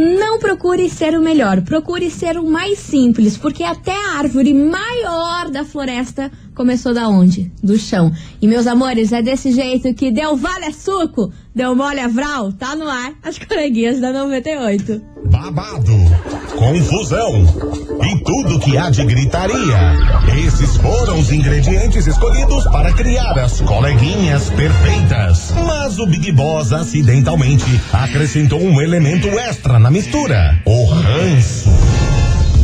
Não procure ser o melhor, procure ser o mais simples, porque até a árvore maior da floresta começou da onde? Do chão. E meus amores, é desse jeito que deu vale a suco, deu mole a vral, tá no ar, as coleguinhas da 98. Babado, confusão e tudo que há de gritaria. Esses foram os ingredientes escolhidos para criar as coleguinhas perfeitas. Mas o Big Boss acidentalmente acrescentou um elemento extra na mistura: o ranço.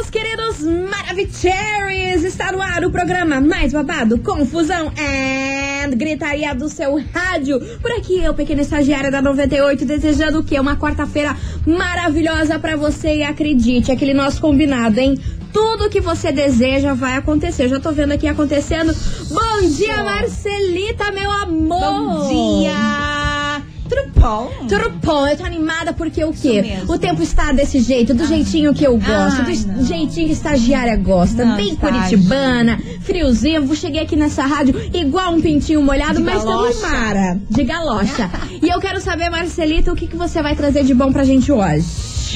meus queridos Maravicheries. Está no ar o programa mais babado, confusão and gritaria do seu rádio. Por aqui eu, pequena estagiária da 98, desejando o quê? Uma quarta-feira maravilhosa pra você e acredite, aquele nosso combinado, hein? Tudo que você deseja vai acontecer. Já tô vendo aqui acontecendo. Bom dia, Marcelita, meu amor! Bom dia! Tudo bom? Tudo bom, eu tô animada porque o quê? O tempo está desse jeito, do jeitinho que eu gosto, Ai, do não. jeitinho que estagiária gosta, Não, bem estágio. curitibana, friozinho. Cheguei aqui nessa rádio igual um pintinho molhado, De mas galocha. mara, de galocha. e eu quero saber, Marcelita, o que, que você vai trazer de bom pra gente hoje?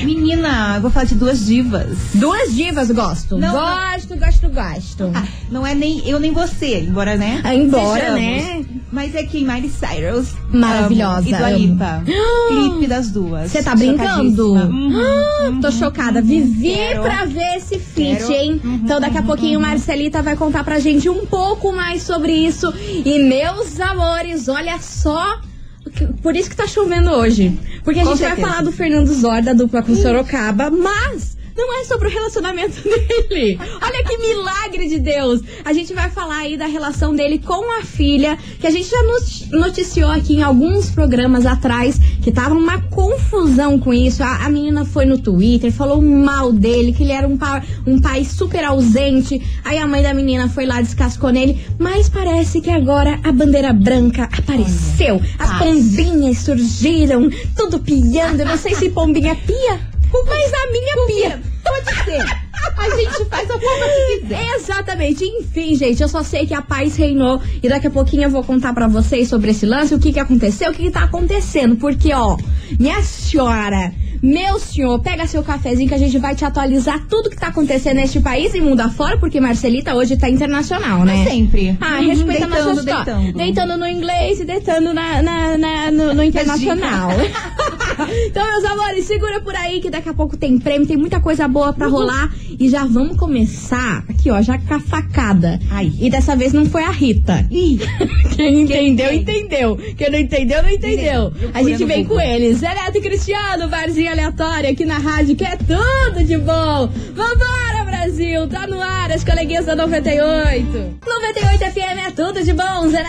Menina, eu vou falar de duas divas. Duas divas, gosto. Não, gosto, gosto, gosto. Ah, não é nem eu nem você, embora, né? Ah, embora, Sejamos. né? Mas é que Miley Cyrus. Maravilhosa, amo, e Dua. Lipa. Clipe das duas. Você tá brincando? Uhum, Ah, tô uhum, chocada. uhum. Vivi Quero. pra ver esse feat, hein? Uhum, então daqui a uhum, pouquinho uhum. Marcelita vai contar pra gente um pouco mais sobre isso. E meus amores, olha só. Por isso que tá chovendo hoje. Porque a Com gente vai certeza. falar do Fernando Zor, da dupla com Sorocaba, mas não é sobre o relacionamento dele. Olha que milagre de Deus. A gente vai falar aí da relação dele com a filha, que a gente já noticiou aqui em alguns programas atrás, que tava uma confusão com isso. A, a menina foi no Twitter, falou mal dele, que ele era um, pa- um pai super ausente. Aí a mãe da menina foi lá, descascou nele. Mas parece que agora a bandeira branca apareceu. As pombinhas surgiram, tudo piando. Eu não sei se pombinha pia, mas a minha pia. Pode ser. A gente faz a forma que quiser. Exatamente. Enfim, gente, eu só sei que a paz reinou e daqui a pouquinho eu vou contar pra vocês sobre esse lance, o que que aconteceu, o que que tá acontecendo. Porque, ó, minha senhora, meu senhor, pega seu cafezinho que a gente vai te atualizar tudo que tá acontecendo neste país e mundo afora, porque Marcelita hoje tá internacional, né? Sempre. Ah, Uhum, respeita a nossa deitando, história. deitando. Deitando no inglês e deitando na, na- na- no, no internacional. então, meus amores, segura por aí que daqui a pouco tem prêmio, tem muita coisa boa pra rolar. E já vamos começar aqui, ó, já com a facada. Ai. E dessa vez não foi a Rita. Ih, Quem entendeu, quem? entendeu. Quem não entendeu, não entendeu. A gente vem com eles. Zé Neto e Cristiano, barzinho aleatório aqui na rádio, que é tudo de bom. Vambora, Brasil! Tá no ar, as coleguinhas da 98. 98 FM é tudo de bom.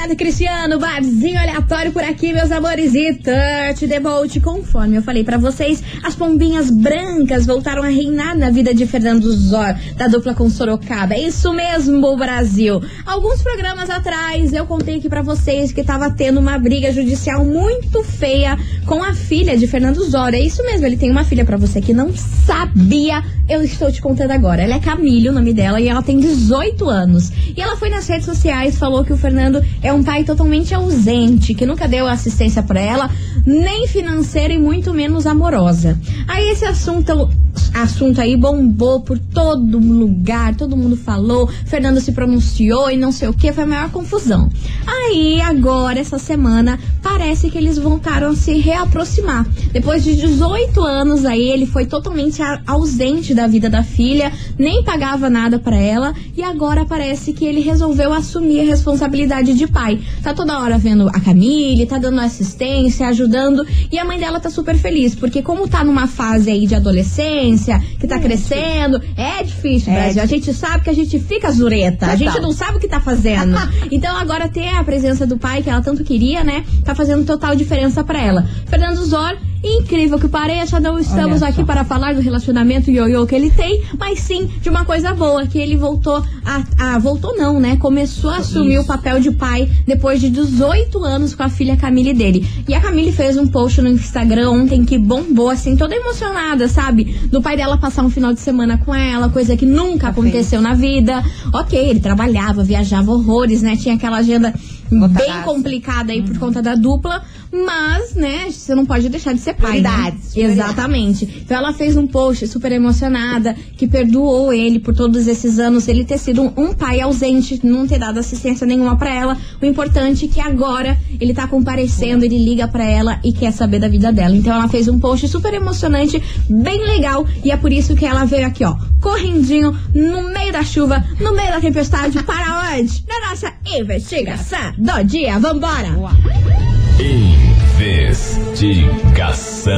E Cristiano, barzinho aleatório por aqui, meus amores. E touch the boat. Conforme eu falei pra vocês, as pombinhas brancas voltaram a reinar na vida de Fernando Zor, da dupla com Sorocaba. É isso mesmo, Brasil. Alguns programas atrás eu contei aqui pra vocês que tava tendo uma briga judicial muito feia com a filha de Fernando Zor. É isso mesmo, ele tem uma filha pra você que não sabia. Eu estou te contando agora. Ela é Camille, o nome dela, e ela tem 18 anos. E ela foi nas redes sociais, falou que o Fernando é um pai totalmente ausente, que nunca deu assistência pra ela, nem financeira e muito menos amorosa. Aí esse assunto, assunto aí bombou por todo lugar, todo mundo falou, Fernando se pronunciou e não sei o que, foi a maior confusão. Aí agora, essa semana, parece que eles voltaram a se reaproximar. Depois de 18 anos aí, ele foi totalmente ausente da vida da filha, nem pagava nada pra ela, e agora parece que ele resolveu assumir a responsabilidade de pai. Tá toda hora vendo a Camille, tá dando assistência, ajudando, e a mãe dela tá super feliz, porque como tá numa fase aí de adolescência, que tá crescendo, é difícil, É Brasil. A gente sabe que a gente fica zureta, a gente não sabe o que tá fazendo. então agora ter a presença do pai que ela tanto queria, né, tá fazendo total diferença pra ela. Fernando Zor incrível que pareça, não estamos aqui para falar do relacionamento ioiô que ele tem, mas sim de uma coisa boa, que ele voltou a. a- voltou não, né? Começou a assumir Isso. o papel de pai depois de 18 anos com a filha Camille dele. E a Camille fez um post no Instagram ontem que bombou, assim, toda emocionada, sabe? Do pai dela passar um final de semana com ela, coisa que nunca aconteceu na vida. Ok, ele trabalhava, viajava horrores, né? Tinha aquela agenda bem Lotadaça. complicada aí por conta da dupla, mas, né, você não pode deixar de ser pai. Né? Prioridades. Exatamente. Então ela fez um post super emocionada, que perdoou ele por todos esses anos ele ter sido um, um pai ausente, não ter dado assistência nenhuma pra ela. O importante é que agora ele tá comparecendo, ele liga pra ela e quer saber da vida dela. Então ela fez um post super emocionante, bem legal, e é por isso que ela veio aqui, ó, correndinho, no meio da chuva, no meio da tempestade, para onde? Na nossa investigação do dia. Vambora! Investigação.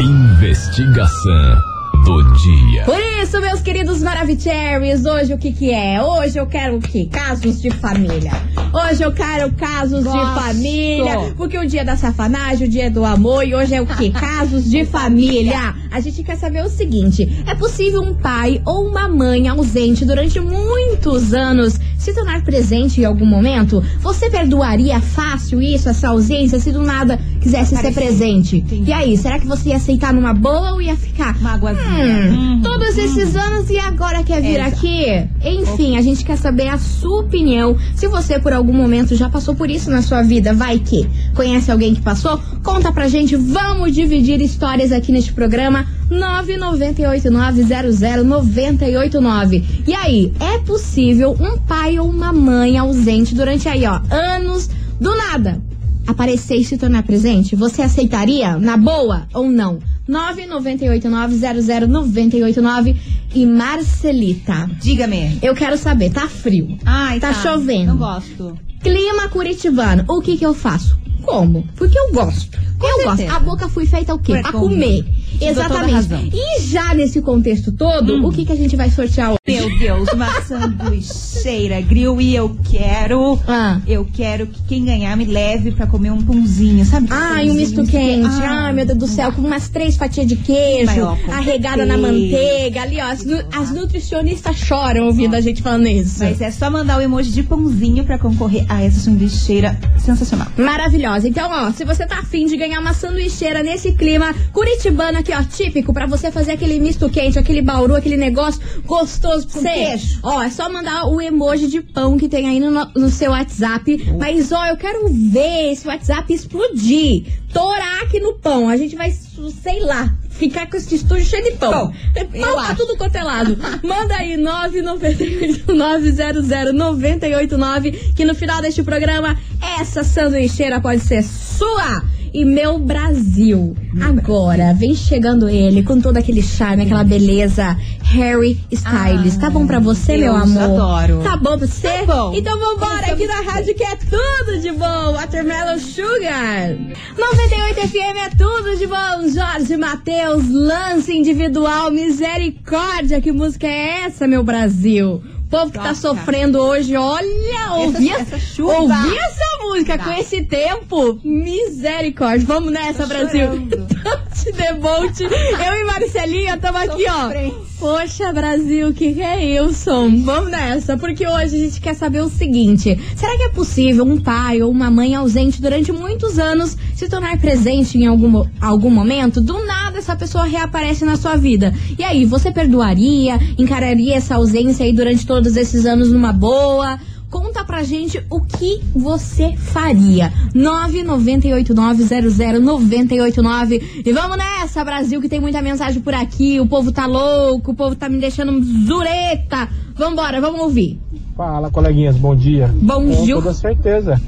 Investigação do dia. Por isso, meus queridos Maravicheries, hoje o que que é? Hoje eu quero o quê? Casos de família. Hoje eu quero casos de Gosto. família, porque o dia da safanagem, o dia do amor, e hoje é o quê? Casos de família. A gente quer saber o seguinte, é possível um pai ou uma mãe ausente durante muitos anos se tornar presente em algum momento? Você perdoaria fácil isso, essa ausência, se do nada quisesse ser presente? Entendi. E aí, será que você ia aceitar numa boa ou ia ficar? Mágoazinha. Hum, Uhum. todos esses anos e agora quer vir aqui? Enfim, a gente quer saber a sua opinião. Se você por algum momento já passou por isso na sua vida, vai que conhece alguém que passou? Conta pra gente, vamos dividir histórias aqui neste programa 998900989. E aí, é possível um pai ou uma mãe ausente durante aí, ó, anos do nada aparecer e se tornar presente? Você aceitaria na boa ou não? 998900989 e Marcelita. Diga-me. Eu quero saber, tá frio? Ai, Tá chovendo. Não gosto. Clima curitibano. O que que eu faço? Como? Porque eu gosto. Com eu certeza. gosto. A boca foi feita o quê? Pra comer. comer. Exatamente. Hum. E já nesse contexto todo, o que que a gente vai sortear hoje? Meu Deus, uma sanduicheira grill e eu quero. Ah. Eu quero que quem ganhar me leve pra comer um pãozinho, sabe? Ai, um misto quente. Ai, meu Deus do céu, com umas três fatias de queijo, arregada na manteiga. Ali, ó, as, as nutricionistas choram ouvindo a gente falando isso. Mas é só mandar o emoji de pãozinho pra concorrer a essa sanduicheira sensacional. Maravilhosa. Então, ó, se você tá afim de ganhar uma sanduicheira nesse clima curitibano aqui, ó, típico, pra você fazer aquele misto quente, aquele bauru, aquele negócio gostoso pra você. queijo. Ó, é só mandar o emoji de pão que tem aí no, no seu WhatsApp. Mas, ó, eu quero ver esse WhatsApp explodir. Torar aqui no pão. A gente vai, sei lá, ficar com esse estúdio cheio de pão. Pão. É pão pra acho. tudo quanto é lado. Manda aí 998-900-989 que no final deste programa essa sanduicheira pode ser sua. E meu Brasil. Agora, vem chegando ele com todo aquele charme, aquela beleza. Harry Styles. Ah, tá bom pra você, meu Deus, amor? adoro. Tá bom pra você? Tá bom. Então vambora aqui na rádio que é tudo de bom. Watermelon Sugar. 98 FM é tudo de bom. Jorge Matheus, lance individual, misericórdia. Que música é essa, meu Brasil? O povo que tá Toca. sofrendo hoje, olha, ouvi Essa- essa, ouvi essa música com Tá. esse tempo. Misericórdia. Vamos nessa, Tô Brasil. chorando. Te debolte. Eu e Marcelinha estamos aqui, ó. Poxa, Brasil, o que, que é Wilson? Vamos nessa, porque hoje a gente quer saber o seguinte: será que é possível um pai ou uma mãe ausente durante muitos anos se tornar presente em algum, algum momento? Do nada essa pessoa reaparece na sua vida. E aí, você perdoaria? Encararia essa ausência aí durante todos esses anos numa boa? Conta pra gente o que você faria. 998900989. E vamos nessa, Brasil, que tem muita mensagem por aqui. O povo tá louco, o povo tá me deixando zureta. Vambora, vamos ouvir. Fala, coleguinhas, bom dia. Bom Com dia. toda certeza.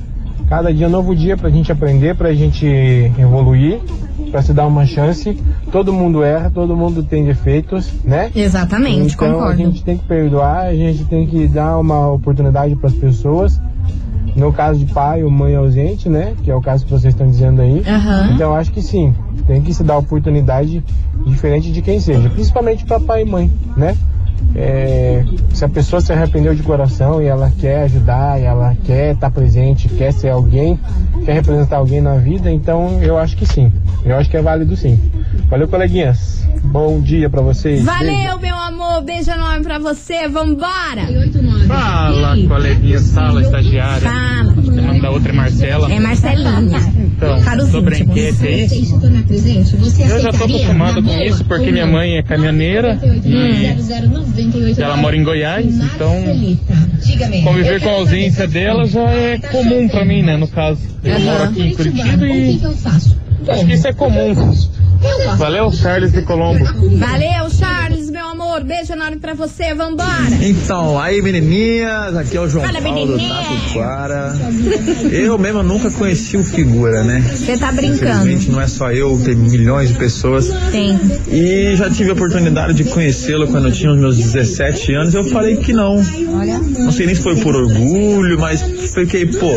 Cada dia é um novo dia pra gente aprender, pra gente evoluir, pra se dar uma chance. Todo mundo erra, todo mundo tem defeitos, né? Exatamente, então a concordo. gente tem que perdoar, a gente tem que dar uma oportunidade pras pessoas. No caso de pai ou mãe ausente, né? Que é o caso que vocês estão dizendo aí. Aham. Então acho que sim, tem que se dar oportunidade diferente de quem seja, principalmente para pai e mãe, né? É, se a pessoa se arrependeu de coração e ela quer ajudar, e ela quer estar presente, quer ser alguém, quer representar alguém na vida, então eu acho que sim. Eu acho que é válido sim. Valeu, coleguinhas. Bom dia pra vocês. Valeu, meu amor. Beijo enorme pra você. Vambora. Fala, coleguinha sala, estagiária. Fala. O nome da outra é Marcela. É Marcelinha. Então, Caros sobre a íntimos. enquete aí, eu já tô acostumado com isso porque minha mãe é caminhoneira e ela mora em Goiás, então conviver com a ausência dela já é comum pra mim, né, no caso. Eu moro aqui em Curitiba e acho que isso é comum. Valeu, Charles de Colombo. Valeu, Charles, amor. Beijo enorme pra você. Vambora. Então, aí menininhas, aqui é o João Fala, Paulo menininha. Taquara. Eu mesmo nunca conheci o Figura, né? Você tá brincando. Infelizmente não é só eu, tem milhões de pessoas. Tem. E já tive a oportunidade de conhecê-lo quando eu tinha os meus 17 anos. Eu falei que não. Não sei nem se foi por orgulho, mas fiquei, pô.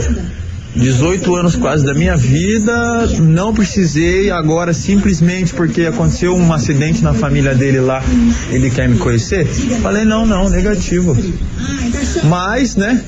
18 anos quase da minha vida, não precisei, agora simplesmente porque aconteceu um acidente na família dele lá, ele quer me conhecer? Falei, não, não, negativo. Mas, né,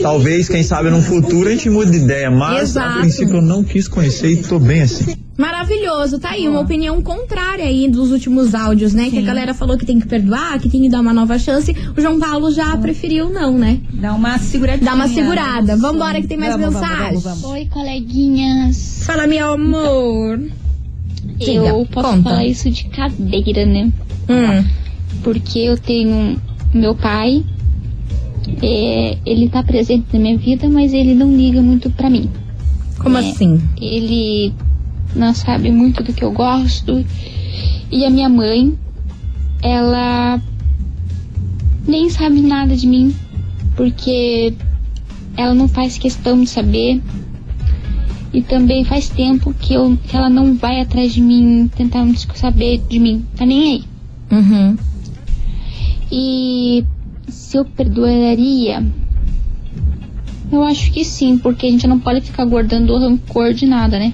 talvez, quem sabe no futuro a gente mude de ideia, mas Exato. a princípio eu não quis conhecer e tô bem assim. Maravilhoso, tá aí uma opinião contrária aí dos últimos áudios, né? Que a Sim. galera falou que tem que perdoar, que tem que dar uma nova chance. O João Paulo já preferiu não, né? Dá uma seguradinha. Dá uma segurada. Vambora que tem mais Vamos, vamos, mensagem. vamos, vamos. Oi, coleguinhas. Fala, meu amor. Diga, eu posso conta. falar isso de cadeira, né? Hum. Porque eu tenho meu pai, é, ele tá presente na minha vida, mas ele não liga muito pra mim. Como É. assim? Ele não sabe muito do que eu gosto. E a minha mãe, ela nem sabe nada de mim, porque ela não faz questão de saber. E também faz tempo que, eu, que ela não vai atrás de mim, tentando saber de mim. Tá nem aí. Uhum. E se eu perdoaria? Eu acho que sim, porque a gente não pode ficar guardando rancor de nada, né?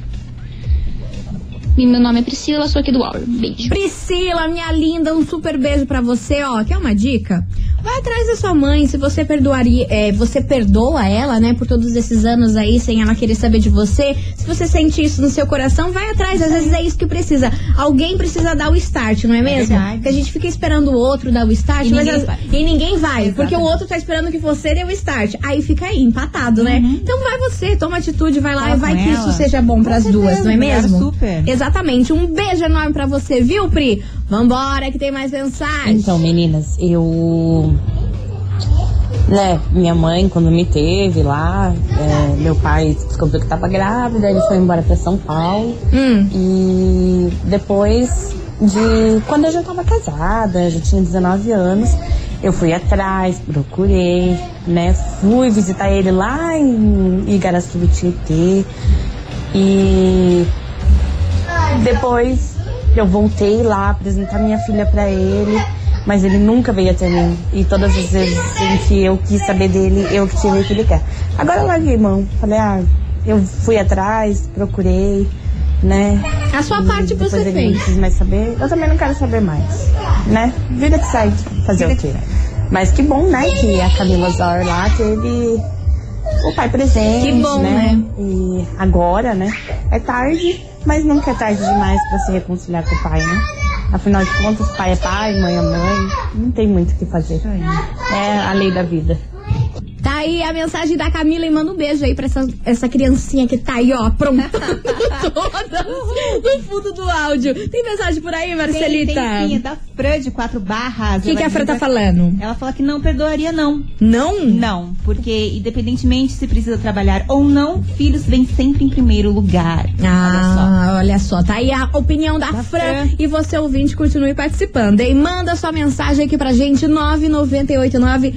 E meu nome é Priscila, sou aqui do Auro. Beijo. Priscila, minha linda, um super beijo pra você, ó. Quer uma dica? Vai atrás da sua mãe, se você perdoaria, é, você perdoa ela, né, por todos esses anos aí sem ela querer saber de você. Se você sente isso no seu coração, vai atrás, às vezes é isso que precisa. Alguém precisa dar o start, não é mesmo? verdade. Porque a gente fica esperando o outro dar o start, E mas ninguém as- vai. e ninguém vai, porque o outro tá esperando que você dê o start. Aí fica aí, empatado, né? Então vai você, toma atitude, vai lá Fala e vai que ela. isso seja bom pras Com duas, não é mesmo? super. Exatamente. Um beijo enorme pra você, viu, Pri? Vambora que tem mais mensagem. Então, meninas, eu. Né, minha mãe, quando me teve lá, é, meu pai descobriu que tava grávida, ele foi embora pra São Paulo. Hum. E depois de. Quando eu já tava casada, já tinha 19 anos, eu fui atrás, procurei, né? Fui visitar ele lá em Igaraçu Tietê. E depois eu voltei lá apresentar minha filha pra ele, mas ele nunca veio até mim. E todas as vezes em que eu quis saber dele, eu que tive que ligar. Agora eu larguei mão. Falei, ah, eu fui atrás, procurei, né? A sua E parte você ele fez. não quis mais saber. Eu também não quero saber mais, né? Vida que segue, fazer o quê? Mas que bom, né, que a Camila Zor lá teve o pai presente, Que bom, né? E agora, né? É tarde, mas nunca é tarde demais pra se reconciliar com o pai, né? Afinal de contas, pai é pai, mãe é mãe, não tem muito o que fazer. É a lei da vida. Aí a mensagem da Camila e manda um beijo aí pra essa, essa criancinha que tá aí, ó, aprontando todas no fundo do áudio. Tem mensagem por aí, Marcelita? Tem, tem sim, é da Fran de quatro barras. O que, que a Fran tá falando? Ela fala que não perdoaria, não. Não? Não, porque independentemente se precisa trabalhar ou não, filhos vêm sempre em primeiro lugar. Ah, olha só. Tá aí a opinião da, Da Fran. Fran. E você, ouvinte, continue participando. E manda sua mensagem aqui pra gente, 998900989.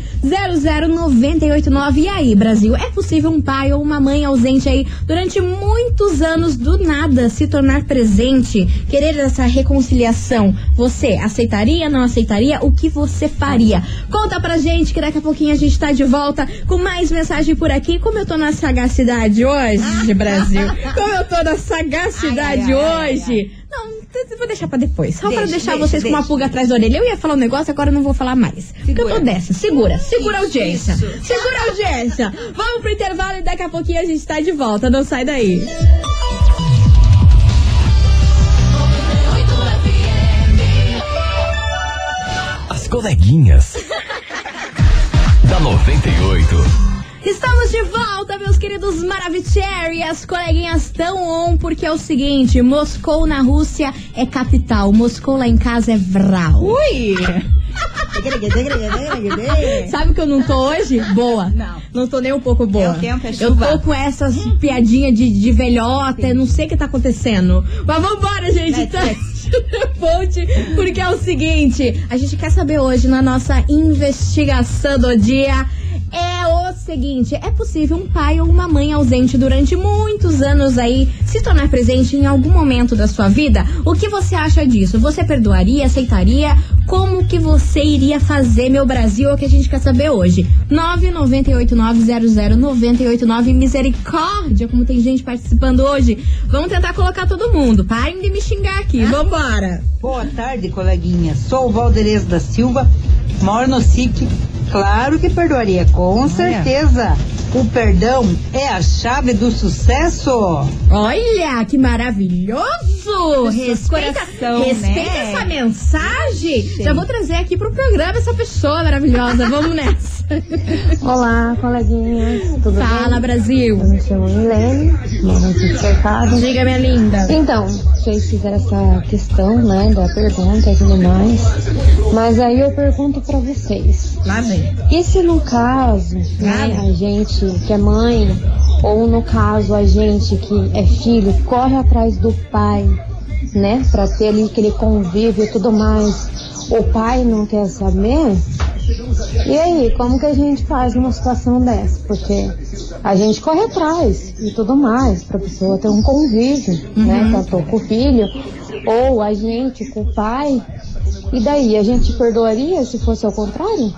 E aí, Brasil, é possível um pai ou uma mãe ausente aí durante muitos anos do nada se tornar presente, querer essa reconciliação? Você aceitaria, não aceitaria? O que você faria? Conta pra gente que daqui a pouquinho a gente tá de volta com mais mensagem por aqui. Como eu tô na sagacidade hoje, Brasil? Como eu tô na sagacidade Ai, ai, ai, hoje? Não, vou deixar pra depois. Só deixa, pra deixar deixa, vocês deixa. com uma pulga atrás da orelha. Eu ia falar um negócio, agora eu não vou falar mais. Segura. Porque eu tô dessa. Segura, segura a audiência. Isso. Segura a audiência. Vamos pro intervalo e daqui a pouquinho a gente tá de volta. Não sai daí. As coleguinhas. da 98. Estamos de volta, meus queridos Maravicherry. As coleguinhas tão on, porque é o seguinte: Moscou na Rússia é capital, Moscou lá em casa é Vral. Ui! Sabe que eu não tô hoje? Boa. Não. Não tô nem um pouco boa. É o tempo, é eu tô com essas piadinhas de, de velhota, eu não sei o que tá acontecendo. Mas vambora, gente. Então, ponte, porque é o seguinte: a gente quer saber hoje na nossa investigação do dia. É o seguinte, é possível um pai ou uma mãe ausente durante muitos anos aí se tornar presente em algum momento da sua vida? O que você acha disso? Você perdoaria, aceitaria? Como que você iria fazer, meu Brasil? É o que a gente quer saber hoje. 998900989 misericórdia, como tem gente participando hoje. Vamos tentar colocar todo mundo. Parem de me xingar aqui. Vambora. Boa tarde, coleguinha. Sou o Valderez da Silva, moro no SIC. Claro que perdoaria, com certeza. O perdão é a chave do sucesso. Olha, que maravilhoso! Respeita, coração, respeita né? essa mensagem. Já vou trazer aqui pro programa essa pessoa maravilhosa. Vamos nessa. Olá, coleguinhas. Tudo Fala, bem? Brasil. Eu me chamo Milene, moro aqui de cercado. Diga, minha linda. Então, vocês fizeram essa questão, né, da pergunta e tudo mais. Mas aí eu pergunto pra vocês. Lá vem. E se no caso, né, a gente que é mãe, ou no caso a gente que é filho, corre atrás do pai, né, pra ter ali aquele convívio e tudo mais, o pai não quer saber? E aí, como que a gente faz numa situação dessa? Porque a gente corre atrás e tudo mais, pra pessoa ter um convívio, né, tanto com o filho, ou a gente com o pai. E daí, a gente perdoaria se fosse ao contrário?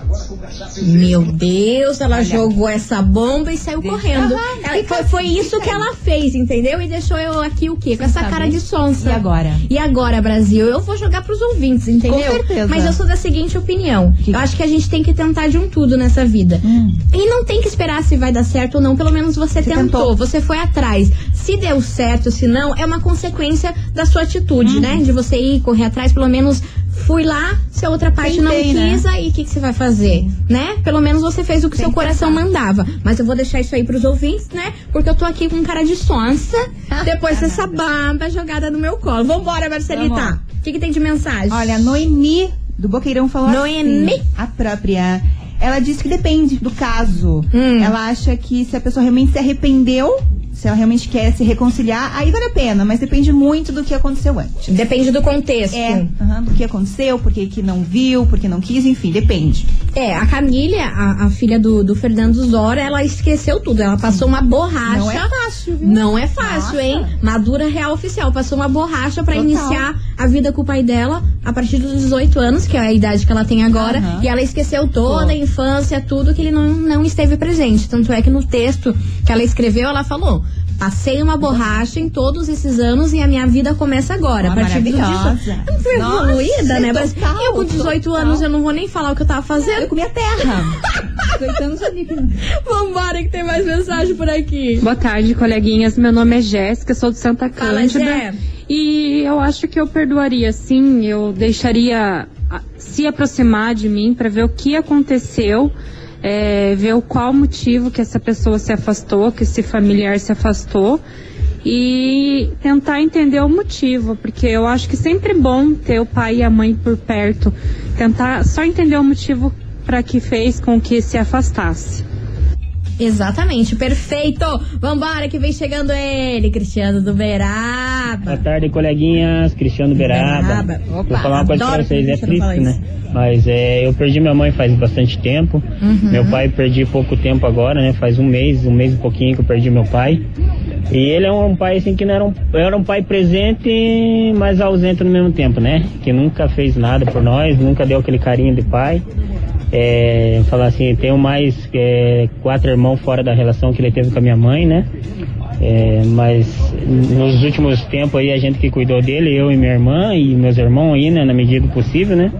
Meu Deus, ela jogou essa bomba e saiu correndo. Ela- foi, foi isso que ela fez, entendeu? E deixou eu aqui o quê? Com essa saber. cara de sonsa. E agora? E agora, Brasil? Eu vou jogar pros ouvintes, entendeu? Com certeza. Mas eu sou da seguinte opinião. Eu acho que a gente tem que tentar de um tudo nessa vida. Hum. E não tem que esperar se vai dar certo ou não. Pelo menos você, tentou. tentou. Você foi atrás. Se deu certo, se não, é uma consequência da sua atitude, né? De você ir correr atrás. Pelo menos fui lá, se a outra parte Tentei, não né? quis, aí o que, que você vai fazer? Né? Pelo menos você fez o que seu coração mandava. Mas eu vou deixar isso aí pros ouvintes, né? Porque eu tô aqui com cara de sonsa. depois dessa baba jogada no meu colo. Vambora, Marcelita. O que, que tem de mensagem? Olha, Noemi do Boqueirão falou Noemi? assim. A própria. Ela disse que depende do caso. Hum. Ela acha que se a pessoa realmente se arrependeu, se ela realmente quer se reconciliar, aí vale a pena, mas depende muito do que aconteceu antes. Depende do contexto. É, aham, do que aconteceu, porque que não viu, porque não quis, enfim, depende. É, a Camila, a, a filha do, do Fernando Zora, ela esqueceu tudo. Ela passou uma borracha. Não é fácil, viu? Não é fácil, Nossa. hein? Madura real oficial. Passou uma borracha pra Total. iniciar a vida com o pai dela a partir dos 18 anos, que é a idade que ela tem agora. Aham. E ela esqueceu toda a infância, tudo que ele não, não esteve presente. Tanto é que no texto que ela escreveu, ela falou. Passei uma borracha em todos esses anos e a minha vida começa agora. Ah, a partir disso. Eu não fui Nossa, evoluída, né? Mas total, eu com 18 total. anos eu não vou nem falar o que eu tava fazendo. Eu comi a terra. 18 anos eu. Vambora que tem mais mensagem por aqui. Boa tarde, coleguinhas. Meu nome é Jéssica, sou de Santa Fala, Cândida. Jé. E eu acho que eu perdoaria sim, eu deixaria se aproximar de mim para ver o que aconteceu, é, ver o qual motivo que essa pessoa se afastou, que esse familiar se afastou e tentar entender o motivo, porque eu acho que sempre é bom ter o pai e a mãe por perto, tentar só entender o motivo para que fez com que se afastasse. Exatamente, perfeito. Vambora que vem chegando ele, Cristiano do Beraba. Boa tarde, coleguinhas. Cristiano Beraba. Beraba. Opa, Vou falar uma coisa pra vocês, é triste, né? Mas é, eu perdi minha mãe faz bastante tempo. Uhum. Meu pai perdi pouco tempo agora, né? Faz um mês, um mês e pouquinho que eu perdi meu pai. E ele é um pai assim que não era um, era um pai presente, mas ausente no mesmo tempo, né? Que nunca fez nada por nós, nunca deu aquele carinho de pai. É, falar assim, tenho mais é, quatro irmãos fora da relação que ele teve com a minha mãe, né? É, mas nos últimos tempos aí a gente que cuidou dele, eu e minha irmã e meus irmãos aí, né, na medida do possível, né?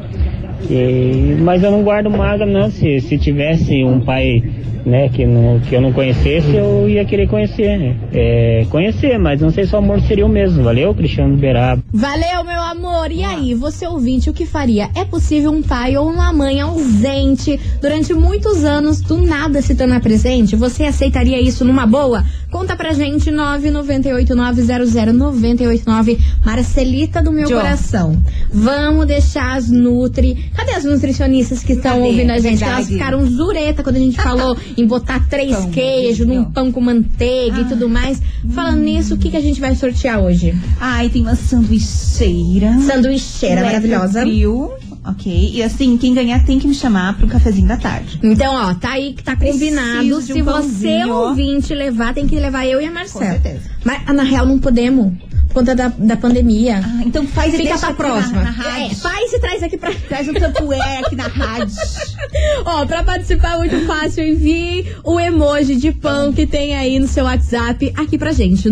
E, mas eu não guardo mágoa não, se, se tivesse um pai né, que, não, que eu não conhecesse, eu ia querer conhecer, né? É, conhecer, mas não sei se o amor seria o mesmo. Valeu, Cristiano Beraba. Valeu, meu amor. E aí, você ouvinte, o que faria? É possível um pai ou uma mãe ausente durante muitos anos do nada se tornar presente? Você aceitaria isso numa boa? Conta pra gente, 998900989. Marcelita do meu coração. Vamos deixar as Nutri. Cadê as nutricionistas que estão ouvindo a gente? Verdade. Elas ficaram zureta quando a gente falou em botar três Pão, queijos num pão com manteiga e tudo mais. Falando nisso, o que, que a gente vai sortear hoje? Ai, tem uma sanduicheira. Sanduicheira maravilhosa. Frio. Ok. E assim, quem ganhar tem que me chamar pro cafezinho da tarde. Então, ó, tá aí que tá combinado. De Se um você ouvinte levar, tem que levar eu e a Marcela. Com certeza. Mas ah, na real não podemos. Conta da, da pandemia. Ah, então faz e Fica pra próxima. na- na rádio. É, faz e traz aqui pra. Traz um tapué aqui na rádio. Ó, pra participar muito fácil, envie o emoji de pão que tem aí no seu WhatsApp aqui pra gente.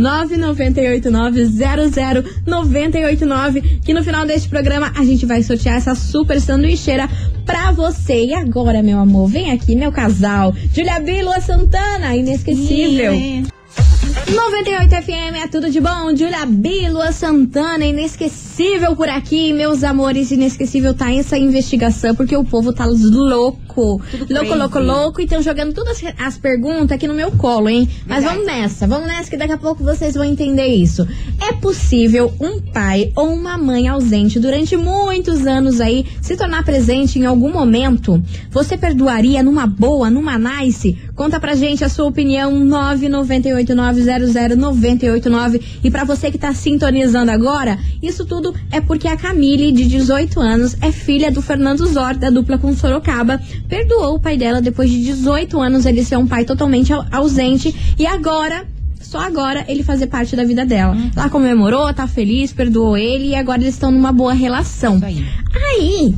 998900989. Que no final deste programa a gente vai sortear essa super sanduicheira pra você. E agora, meu amor, vem aqui, meu casal. Julia B Lua Santana, inesquecível. Ih, 98 FM é tudo de bom. Julia B, Lua Santana, inesquecível por aqui, meus amores. Inesquecível tá essa investigação, porque o povo tá louco. Tudo louco, crazy. louco, louco. E estão jogando todas as, as perguntas aqui no meu colo, hein? Mas Verdade. vamos nessa, vamos nessa, que daqui a pouco vocês vão entender isso. É possível um pai ou uma mãe ausente durante muitos anos aí se tornar presente em algum momento? Você perdoaria numa boa, numa nice? Conta pra gente a sua opinião, 998900989. E pra você que tá sintonizando agora, isso tudo é porque a Camille, de 18 anos, é filha do Fernando Zor, da dupla com Sorocaba, perdoou o pai dela depois de 18 anos ele ser um pai totalmente au- ausente e agora só agora ele fazer parte da vida dela. Ela comemorou, tá feliz, perdoou ele e agora eles estão numa boa relação. Isso aí. Aí,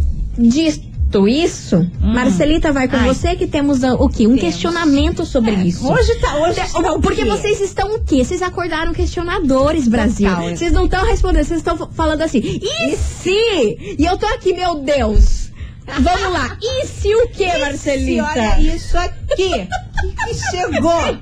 dito isso, Marcelita vai com Ai. você que temos ah, o quê? Um questionamento sobre isso. Hoje tá, hoje tá o Porque vocês estão o quê? Vocês acordaram questionadores, Brasil. Total. Vocês não estão respondendo, vocês estão falando assim, e se? E eu tô aqui, meu Deus. Vamos lá. E se o quê, E se, Marcelita? olha isso aqui. que chegou.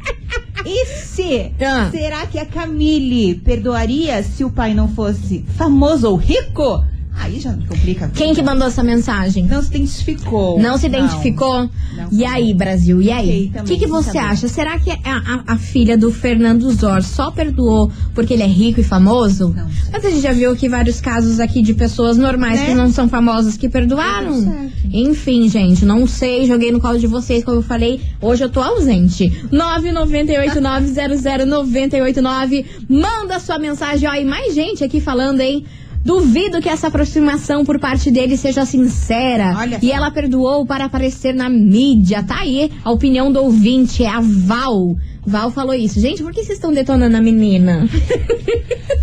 E se? Ah. Será que a Camille perdoaria se o pai não fosse famoso ou rico? Aí já me complica. Quem que mandou essa mensagem? Não se identificou. Não se identificou? Não e aí, Brasil? E aí? O que, que você acha? Será que a, a- a filha do Fernando Zor só perdoou porque ele é rico e famoso? Não sei. Mas a gente já viu aqui vários casos aqui de pessoas normais Né? que não são famosas que perdoaram. Certo. Enfim, gente, não sei, joguei no colo de vocês, como eu falei, hoje eu tô ausente. 998900989. Manda sua mensagem, ó, e mais gente aqui falando, hein? Duvido que essa aproximação por parte dele seja sincera. Olha e só. ela perdoou para aparecer na mídia. Tá aí a opinião do ouvinte, é a Val. Val falou isso. Gente, por que vocês estão detonando a menina?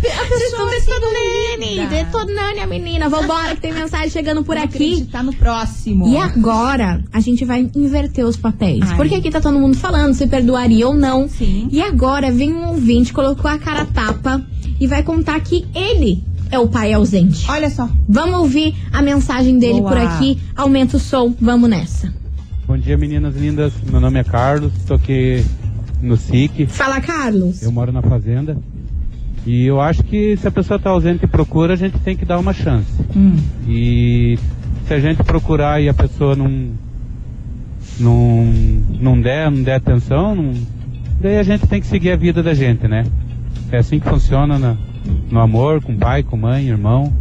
Vocês estão detonando, detonando a menina. Vambora, que tem mensagem chegando por aqui. Acreditar no próximo. E agora a gente vai inverter os papéis. Ai. Porque aqui tá todo mundo falando se perdoaria ou não. Sim. E agora vem um ouvinte, colocou a cara a tapa e vai contar que ele é o pai ausente. Olha só. Vamos ouvir a mensagem dele Boa. por aqui. Aumenta o som, vamos nessa. Bom dia, meninas lindas. Meu nome é Carlos, estou aqui no SIC. Fala, Carlos. Eu moro na fazenda. E eu acho que se a pessoa está ausente e procura, a gente tem que dar uma chance. Hum. E se a gente procurar e a pessoa não não, não der, não der atenção, não, daí a gente tem que seguir a vida da gente, né? É assim que funciona na- no amor, com pai, com mãe, irmão,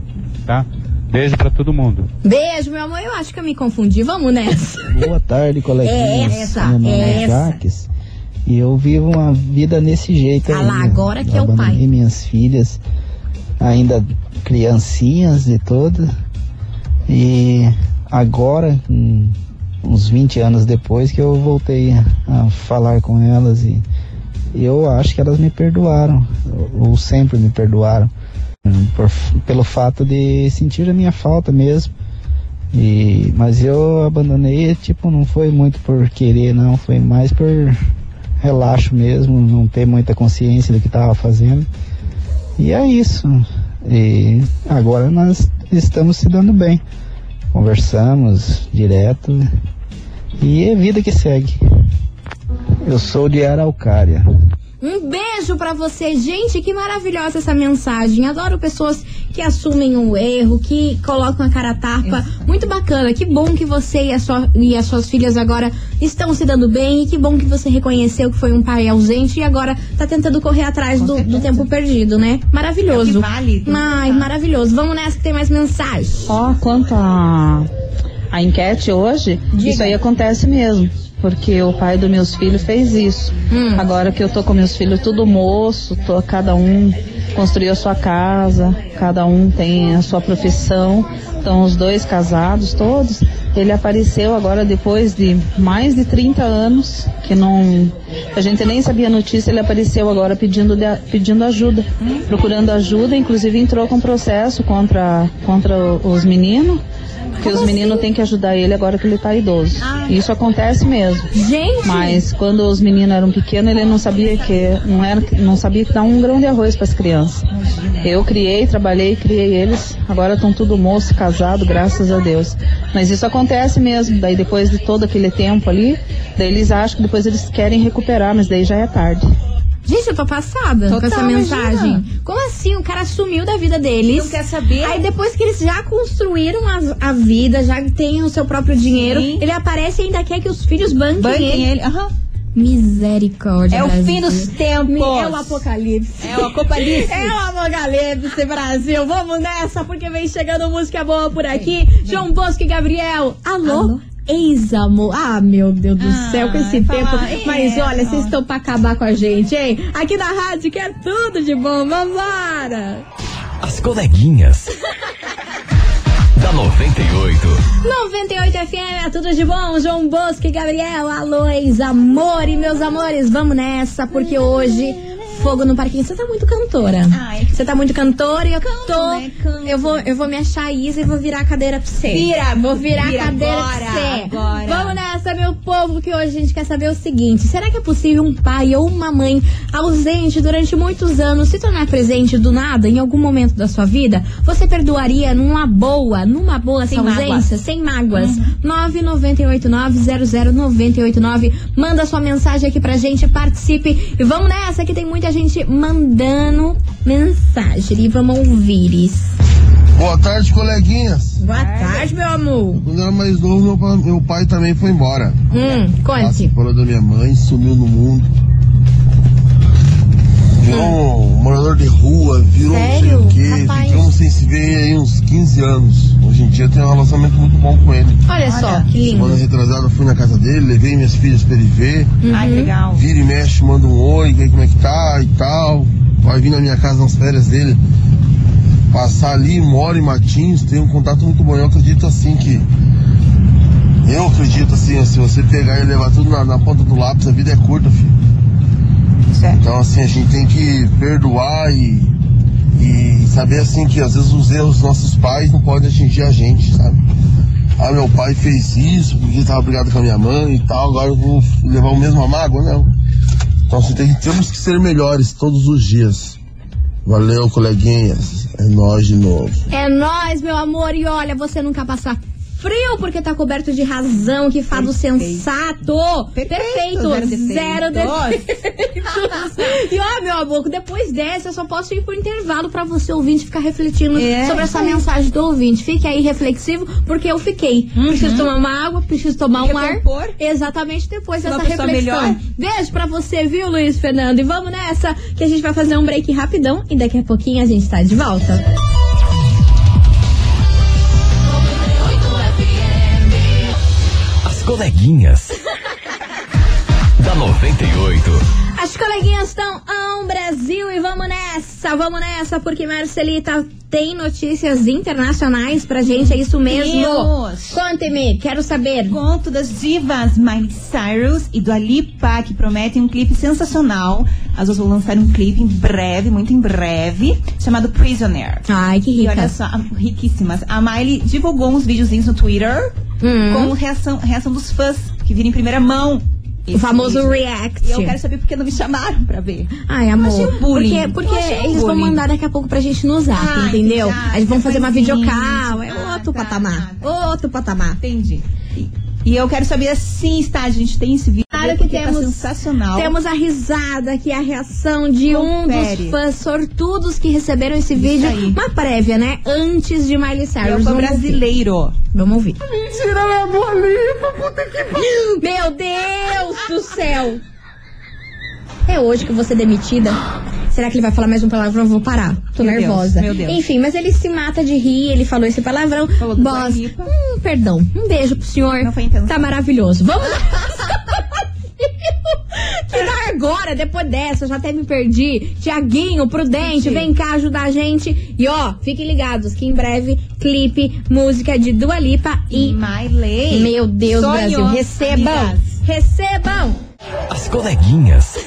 tá? Beijo pra todo mundo. Beijo, meu amor. Eu acho que eu me confundi. Vamos nessa. Boa tarde, coleguinhas. É essa, Meu nome é é essa. Jaques. E eu vivo uma vida desse jeito Ah aí. lá, agora que é o pai. minhas filhas, ainda criancinhas e todas. E agora, com uns 20 anos depois, que eu voltei a falar com elas e eu acho que elas me perdoaram, ou sempre me perdoaram, por- pelo fato de sentir a minha falta mesmo. E, mas eu abandonei, tipo, não foi muito por querer, não, foi mais por relaxo mesmo, não ter muita consciência do que estava fazendo. E é isso. E agora nós estamos se dando bem. conversamos direto e é vida que segue. Eu sou de Araucária. Um beijo pra você, gente. Que maravilhosa essa mensagem. Adoro pessoas que assumem um erro, que colocam a cara a tapa. Muito bacana. Que bom que você e, a sua, e as suas filhas agora estão se dando bem. E que bom que você reconheceu que foi um pai ausente e agora tá tentando correr atrás do, do tempo perdido, né? Maravilhoso. É vale, tem Ai, maravilhoso. Vamos nessa que tem mais mensagem. Ó, quanto a, a enquete hoje, isso aí acontece mesmo. Porque o pai dos meus filhos fez isso. Agora que eu tô com meus filhos tudo moço, tô, cada um construiu a sua casa, cada um tem a sua profissão, estão os dois casados todos. Ele apareceu agora depois de mais de 30 anos, que não. A gente nem sabia a notícia, ele apareceu agora pedindo, de- pedindo ajuda, procurando ajuda, inclusive entrou com processo contra, contra os meninos. Porque os meninos têm que ajudar ele agora que ele tá idoso. Isso acontece mesmo. Gente! Mas quando os meninos eram pequenos, ele não sabia que não era, não sabia que dar um grão de arroz para as crianças. Eu criei, trabalhei, criei eles. Agora estão tudo moço, casado, graças a Deus. Mas isso acontece mesmo. Daí depois de todo aquele tempo ali, daí eles acham que depois eles querem recuperar, mas daí já é tarde. Gente, eu tô passada com Total, essa mensagem. imagina. Como assim? O cara sumiu da vida deles. Não quer saber? Aí depois que eles já construíram a, a vida, já têm o seu próprio dinheiro, Sim. ele aparece e ainda quer que os filhos banquem, Banquem ele. Aham. Misericórdia. É o Brasil. fim dos tempos. É o apocalipse. É o apocalipse. É o apocalipse, Brasil. Vamos nessa, porque vem chegando música boa por aqui. João Bosco e Gabriel. Alô? Ex-amor. Ah, meu Deus do Ah, céu, com esse tempo. é, Mas olha, vocês estão pra acabar com a gente, hein? Aqui na rádio que é tudo de bom. Vambora! As coleguinhas. da 98. 98 FM, é tudo de bom. João Bosco e Gabriel. Alô, ex-amor e meus amores. Vamos nessa, porque hoje. Fogo no parquinho. Você tá muito cantora. Ai, Você tá muito cantora e eu tô. né? Canto. Eu vou, eu vou me achar Isa e vou virar a cadeira pra você. Vira, vou virar vira a cadeira agora, pra você. agora. Vamos nessa, meu povo, que hoje a gente quer saber o seguinte: será que é possível um pai ou uma mãe ausente durante muitos anos se tornar presente do nada em algum momento da sua vida? Você perdoaria numa boa, numa boa Sem essa ausência? mágoas. Sem mágoas. 998900989. Manda sua mensagem aqui pra gente, participe. E vamos nessa, que tem muita gente mandando mensagem. E vamos ouvir isso. Boa tarde, coleguinhas. Boa tarde, meu amor. Quando eu era mais novo, meu pai, meu pai também foi embora. Hum, conte. separou da minha mãe, sumiu no mundo. Virou um morador de rua, virou Sério? não sei o quê. Rapaz. Ficamos sem se ver aí uns 15 anos. Hoje em dia eu tenho um relacionamento muito bom com ele. Olha só, que lindo. Semana retrasada eu fui na casa dele, levei minhas filhas pra ele ver. Ai, que legal. Vira e mexe, manda um oi, vê como é que tá e tal. Vai vir na minha casa nas férias dele. Passar ali, mora em Matinhos, tem um contato muito bom. Eu acredito assim que. Eu acredito assim, se você pegar e levar tudo na, na ponta do lápis, a vida é curta, filho. Então assim, a gente tem que perdoar e, e saber assim que às vezes os erros dos nossos pais não podem atingir a gente, sabe? Ah, meu pai fez isso porque ele tava brigado com a minha mãe e tal, agora eu vou levar o mesmo mágoa, não. Então assim, tem, temos que ser melhores todos os dias. Valeu, coleguinhas. É nós de novo. É nóis, meu amor. E olha, você nunca passa frio porque tá coberto de razão. Que fado sensato. Perfeito. Perfeito, Zero defeitos. e ó, meu amor, depois dessa eu só posso ir pro intervalo pra você ouvinte ficar refletindo É, sobre essa aí. mensagem do ouvinte. Fique aí reflexivo porque eu fiquei. Preciso tomar uma água, preciso tomar um ar. Exatamente depois dessa reflexão. melhor. Beijo pra você, viu, Luiz Fernando? E vamos nessa que a gente vai fazer um break rapidão e daqui a pouquinho a gente tá de volta. Coleguinhas. Da 98. As coleguinhas estão on Brasil e vamos nessa, vamos nessa, porque Marcelita tem notícias internacionais pra gente, é isso mesmo? Conte-me, quero saber. Conto das divas Miley Cyrus e do Alipa, que prometem um clipe sensacional. As duas vão lançar um clipe em breve, muito em breve, chamado Prisoner. Ai, que E rica. olha só, riquíssimas. A Miley divulgou uns videozinhos no Twitter Hum. com reação, reação dos fãs, que viram em primeira mão. O famoso react. E eu quero saber por que não me chamaram pra ver. Ai, amor. um bullying. Porque, porque Eu eles vão bullying. mandar daqui a pouco pra gente no zap, Ah, entendeu? Eles vão fazer uma videocall. É outro patamar. Outro patamar. Entendi. E eu quero saber assim, está, a gente tem esse vídeo. Claro que porque temos. Tá sensacional. Temos a risada aqui, a reação de um Confere. dos fãs sortudos que receberam esse Isso vídeo. aí. Uma prévia, né? Antes de Miley é Cyrus. Vamos brasileiro. Vamos ouvir. Mentira, minha boa lipa, puta que Meu Deus do céu! É hoje que vou ser demitida? Será que ele vai falar mais um palavrão? Eu vou parar. Tô Meu Deus, nervosa. meu Deus. Enfim, mas ele se mata de rir, ele falou esse palavrão. Falou do Boss, hum, perdão. Um beijo pro senhor. Não foi intenção. Tá maravilhoso. Vamos Que dá agora, depois dessa, eu já até me perdi. Tiaguinho, Prudente, vem cá ajudar a gente. E ó, fiquem ligados que em breve, clipe, música de Dua Lipa e Miley. meu Deus, Sonhos, Brasil, recebam! amigas. Recebam! As coleguinhas.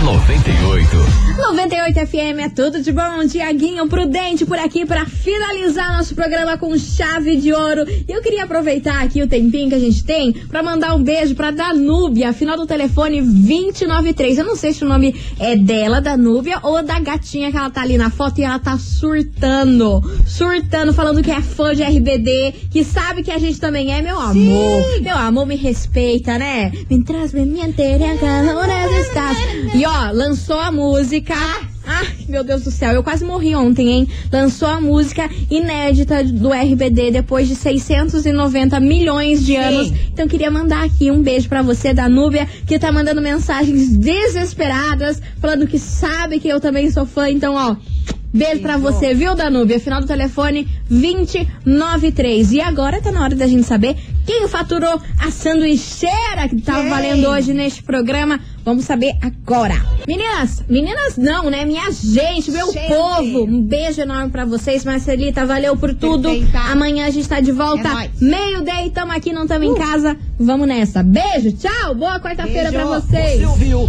Da 98. 98 FM é tudo de bom. Tiaguinho Prudente por aqui para finalizar nosso programa com chave de ouro. E eu queria aproveitar aqui o tempinho que a gente tem para mandar um beijo para Danúbia, final do telefone 293. Eu não sei se o nome é dela, Danúbia, ou da gatinha que ela tá ali na foto e ela tá surtando. Surtando, falando que é fã de RBD, que sabe que a gente também é, meu amor. Meu amor, me respeita, né? Mientras me mientere a calores estás. E ó, lançou a música. Ai, meu Deus do céu, eu quase morri ontem, hein? Lançou a música inédita do RBD depois de 690 milhões de anos. Então queria mandar aqui um beijo pra você, Danúbia, que tá mandando mensagens desesperadas, falando que sabe que eu também sou fã. Então, ó, Beijo pra você, viu, Danúbia? Final do telefone 293. E agora tá na hora da gente saber quem faturou a sanduicheira que tá Quem? valendo hoje neste programa. Vamos saber agora. Meninas, meninas não, né? Minha gente, meu Gente. povo. Um beijo enorme pra vocês, Marcelita. Valeu por tudo. Perfeita. Amanhã a gente tá de volta. É nóis. Meio-day, tamo aqui, não tamo em casa. Vamos nessa. Beijo, tchau. Boa quarta-feira pra vocês. Você ouviu?